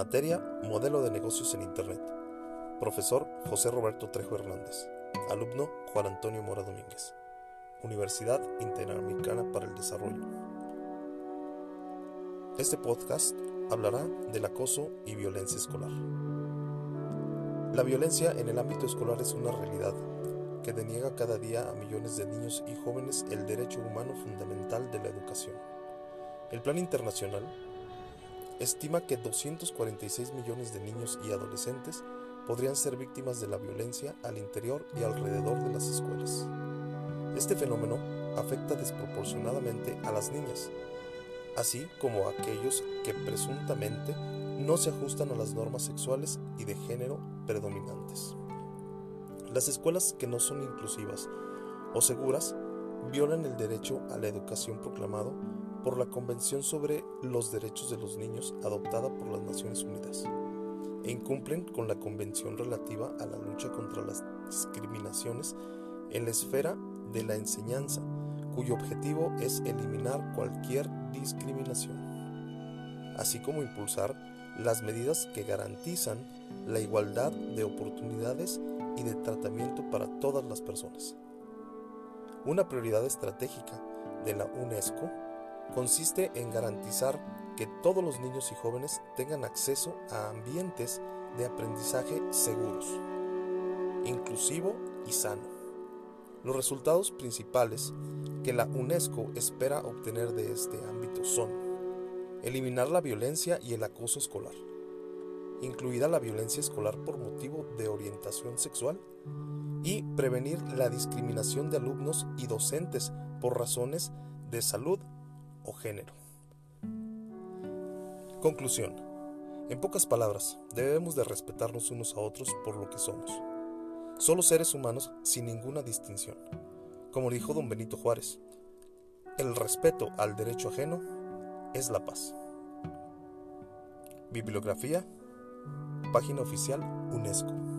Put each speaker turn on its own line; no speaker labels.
Materia Modelo de negocios en Internet. Profesor José Roberto Trejo Hernández. Alumno Juan Antonio Mora Domínguez. Universidad Interamericana para el Desarrollo. Este podcast hablará del acoso y violencia escolar. La violencia en el ámbito escolar es una realidad que deniega cada día a millones de niños y jóvenes el derecho humano fundamental de la educación. El Plan Internacional estima que 246 millones de niños y adolescentes podrían ser víctimas de la violencia al interior y alrededor de las escuelas. Este fenómeno afecta desproporcionadamente a las niñas, así como a aquellos que presuntamente no se ajustan a las normas sexuales y de género predominantes. Las escuelas que no son inclusivas o seguras violan el derecho a la educación proclamado por la Convención sobre los Derechos de los Niños adoptada por las Naciones Unidas e incumplen con la Convención relativa a la lucha contra las discriminaciones en la esfera de la enseñanza, cuyo objetivo es eliminar cualquier discriminación, así como impulsar las medidas que garantizan la igualdad de oportunidades y de tratamiento para todas las personas. Una prioridad estratégica de la UNESCO consiste en garantizar que todos los niños y jóvenes tengan acceso a ambientes de aprendizaje seguros, inclusivo y sano. Los resultados principales que la UNESCO espera obtener de este ámbito son eliminar la violencia y el acoso escolar, incluida la violencia escolar por motivo de orientación sexual, y prevenir la discriminación de alumnos y docentes por razones de salud Conclusión. En pocas palabras, debemos de respetarnos unos a otros por lo que somos. Solo seres humanos sin ninguna distinción. Como dijo don Benito Juárez, el respeto al derecho ajeno es la paz. Bibliografía, página oficial UNESCO.